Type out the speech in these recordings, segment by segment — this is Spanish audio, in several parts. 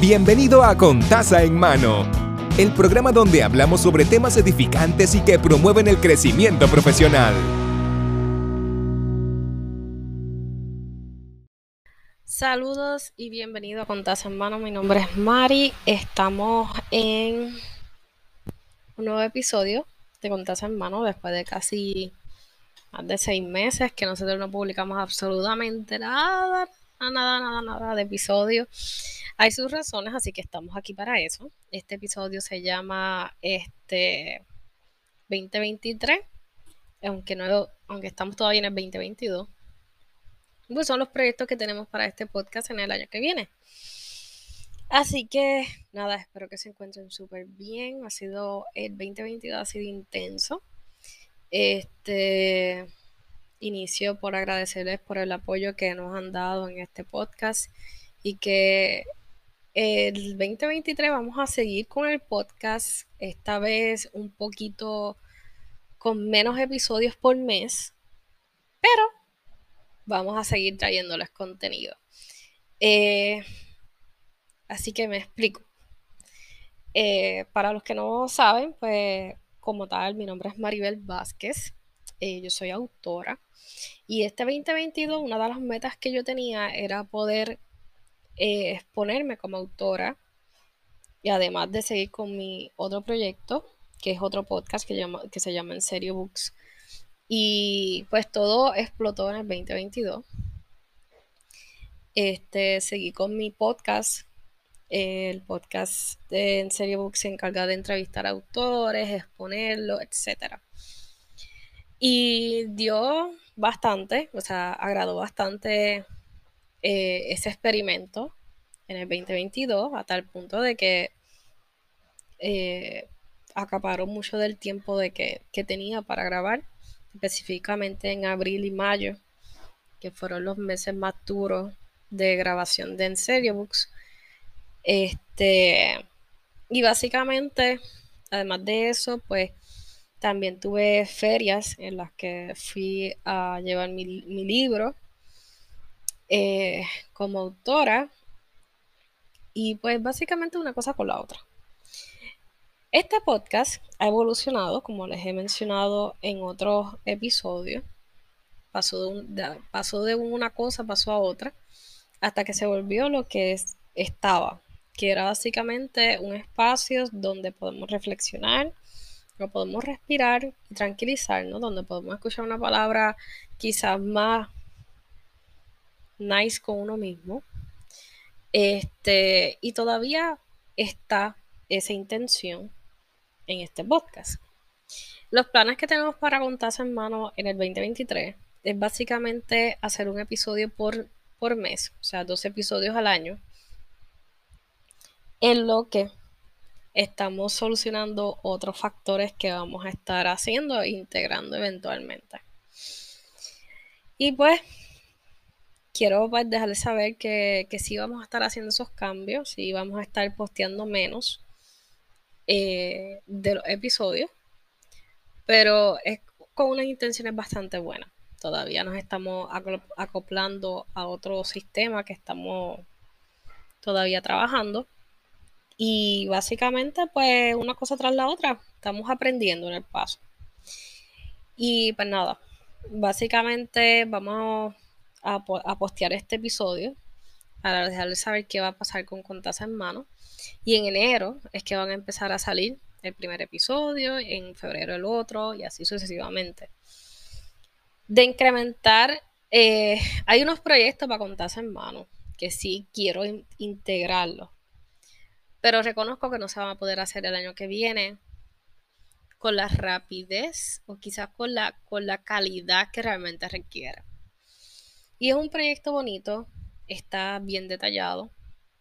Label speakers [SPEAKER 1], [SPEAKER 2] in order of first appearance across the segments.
[SPEAKER 1] Bienvenido a Contaza en Mano, el programa donde hablamos sobre temas edificantes y que promueven el crecimiento profesional.
[SPEAKER 2] Saludos y bienvenido a Contaza en Mano. Mi nombre es Mari. Estamos en un nuevo episodio de Contaza en Mano después de casi más de seis meses que nosotros no publicamos absolutamente nada, nada, nada, nada de episodio. Hay sus razones, así que estamos aquí para eso. Este episodio se llama este 2023, aunque no, aunque estamos todavía en el 2022. Pues son los proyectos que tenemos para este podcast en el año que viene. Así que nada, espero que se encuentren súper bien. Ha sido el 2022 ha sido intenso. Este inicio por agradecerles por el apoyo que nos han dado en este podcast y que el 2023 vamos a seguir con el podcast, esta vez un poquito con menos episodios por mes, pero vamos a seguir trayéndoles contenido. Eh, así que me explico. Eh, para los que no saben, pues como tal, mi nombre es Maribel Vázquez, eh, yo soy autora y este 2022 una de las metas que yo tenía era poder eh, exponerme como autora y además de seguir con mi otro proyecto, que es otro podcast que, llama, que se llama En Serio Books. Y pues todo explotó en el 2022. Este, seguí con mi podcast el podcast de En Serio Book se encarga de entrevistar autores, exponerlo, etc. Y dio bastante, o sea, agradó bastante eh, ese experimento en el 2022, a tal punto de que eh, acaparó mucho del tiempo de que, que tenía para grabar, específicamente en abril y mayo, que fueron los meses más duros de grabación de En Serio Books. Este, y básicamente, además de eso, pues también tuve ferias en las que fui a llevar mi, libro eh, como autora. Y pues básicamente una cosa con la otra. Este podcast ha evolucionado, como les he mencionado en otros episodios. Pasó de, pasó de una cosa, pasó a otra, hasta que se volvió lo que estaba, que era básicamente un espacio donde podemos reflexionar, donde podemos respirar y tranquilizarnos, donde podemos escuchar una palabra quizás más nice con uno mismo. Este, y todavía está esa intención en este podcast. Los planes que tenemos para contarse en mano en el 2023 es básicamente hacer un episodio por, por mes, o sea, dos episodios al año en lo que estamos solucionando otros factores que vamos a estar haciendo e integrando eventualmente. Y pues quiero pues, dejarles saber que, que sí vamos a estar haciendo esos cambios, sí vamos a estar posteando menos eh, de los episodios, pero es con unas intenciones bastante buenas. Todavía nos estamos acoplando a otro sistema que estamos todavía trabajando y básicamente, pues una cosa tras la otra, estamos aprendiendo en el paso. Y pues nada, básicamente vamos a, postear este episodio para dejarles saber qué va a pasar con Contas en Mano. Y en enero es que van a empezar a salir el primer episodio, en febrero el otro y así sucesivamente. De incrementar, eh, hay unos proyectos para Contas en Mano que sí quiero integrarlos pero reconozco que no se va a poder hacer el año que viene con la rapidez o quizás con la, con la calidad que realmente requiere. Y es un proyecto bonito, está bien detallado,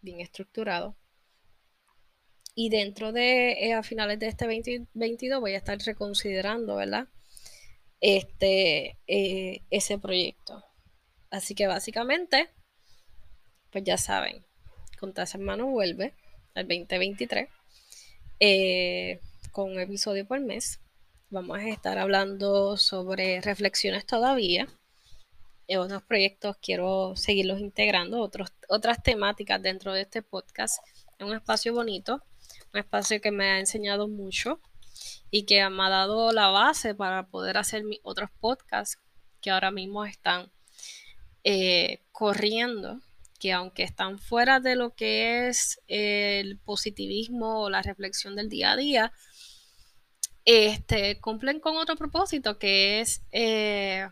[SPEAKER 2] bien estructurado. Y dentro de, eh, a finales de este 2022 voy a estar reconsiderando, ¿verdad? Este, eh, ese proyecto. Así que básicamente, pues ya saben, Contas Hermano vuelve el 2023, eh, con un episodio por mes. Vamos a estar hablando sobre reflexiones todavía. En otros proyectos quiero seguirlos integrando, otros, otras temáticas dentro de este podcast Es un espacio bonito, un espacio que me ha enseñado mucho y que me ha dado la base para poder hacer mis otros podcasts que ahora mismo están eh, corriendo, que aunque están fuera de lo que es el positivismo o la reflexión del día a día, este, cumplen con otro propósito que es eh,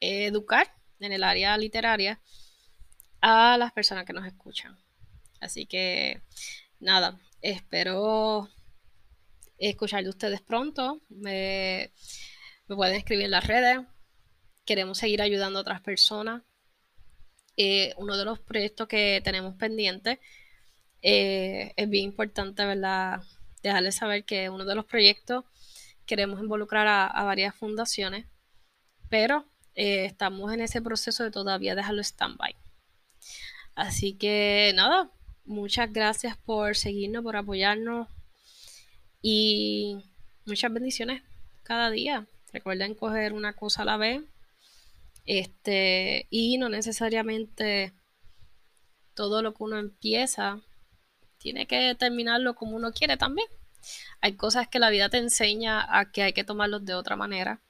[SPEAKER 2] educar en el área literaria a las personas que nos escuchan. Así que nada, espero escuchar de ustedes pronto. Me, pueden escribir en las redes. Queremos seguir ayudando a otras personas. Eh, uno de los proyectos que tenemos pendiente eh, es bien importante, ¿verdad? Dejarles saber que uno de los proyectos queremos involucrar a, varias fundaciones, pero eh, estamos en ese proceso de todavía dejarlo stand-by. Así que nada, muchas gracias por seguirnos, por apoyarnos y muchas bendiciones cada día. Recuerden coger una cosa a la vez. Este, y no necesariamente todo lo que uno empieza tiene que terminarlo como uno quiere también. Hay cosas que la vida te enseña a que hay que tomarlos de otra manera.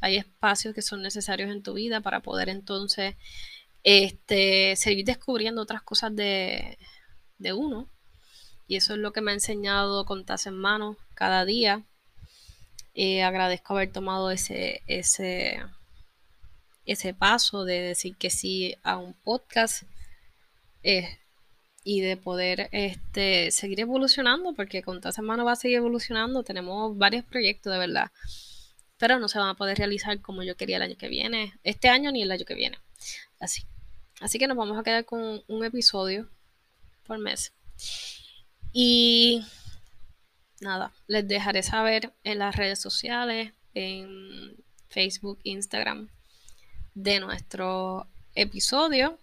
[SPEAKER 2] Hay espacios que son necesarios en tu vida para poder entonces este, seguir descubriendo otras cosas de, uno. Y eso es lo que me ha enseñado Contas en mano cada día. Eh, agradezco haber tomado ese, ese, ese paso de decir que sí a un podcast eh, y de poder este, seguir evolucionando, porque Contas en mano va a seguir evolucionando. Tenemos varios proyectos de verdad, pero no se van a poder realizar como yo quería el año que viene, este año ni el año que viene. Así. Así que nos vamos a quedar con un episodio por mes. Y nada, les dejaré saber en las redes sociales, en Facebook, Instagram, de nuestro episodio.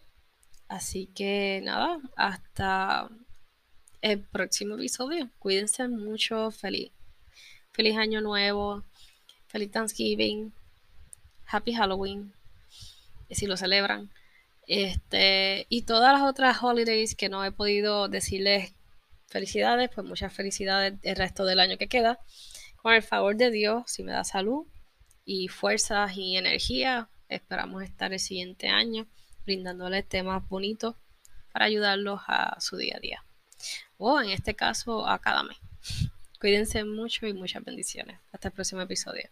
[SPEAKER 2] Así que nada, hasta el próximo episodio. Cuídense mucho. Feliz, feliz año nuevo. Feliz Thanksgiving. Happy Halloween si lo celebran. Este, y todas las otras holidays que no he podido decirles felicidades, pues muchas felicidades el resto del año que queda. Con el favor de Dios, si me da salud y fuerzas y energía, esperamos estar el siguiente año brindándoles temas bonitos para ayudarlos a su día a día. O en este caso, a cada mes. Cuídense mucho y muchas bendiciones. Hasta el próximo episodio.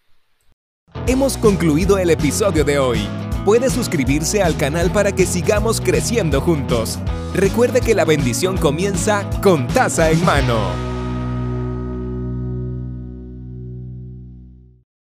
[SPEAKER 1] Hemos concluido el episodio de hoy puede suscribirse al canal para que sigamos creciendo juntos. Recuerde que la bendición comienza con taza en mano.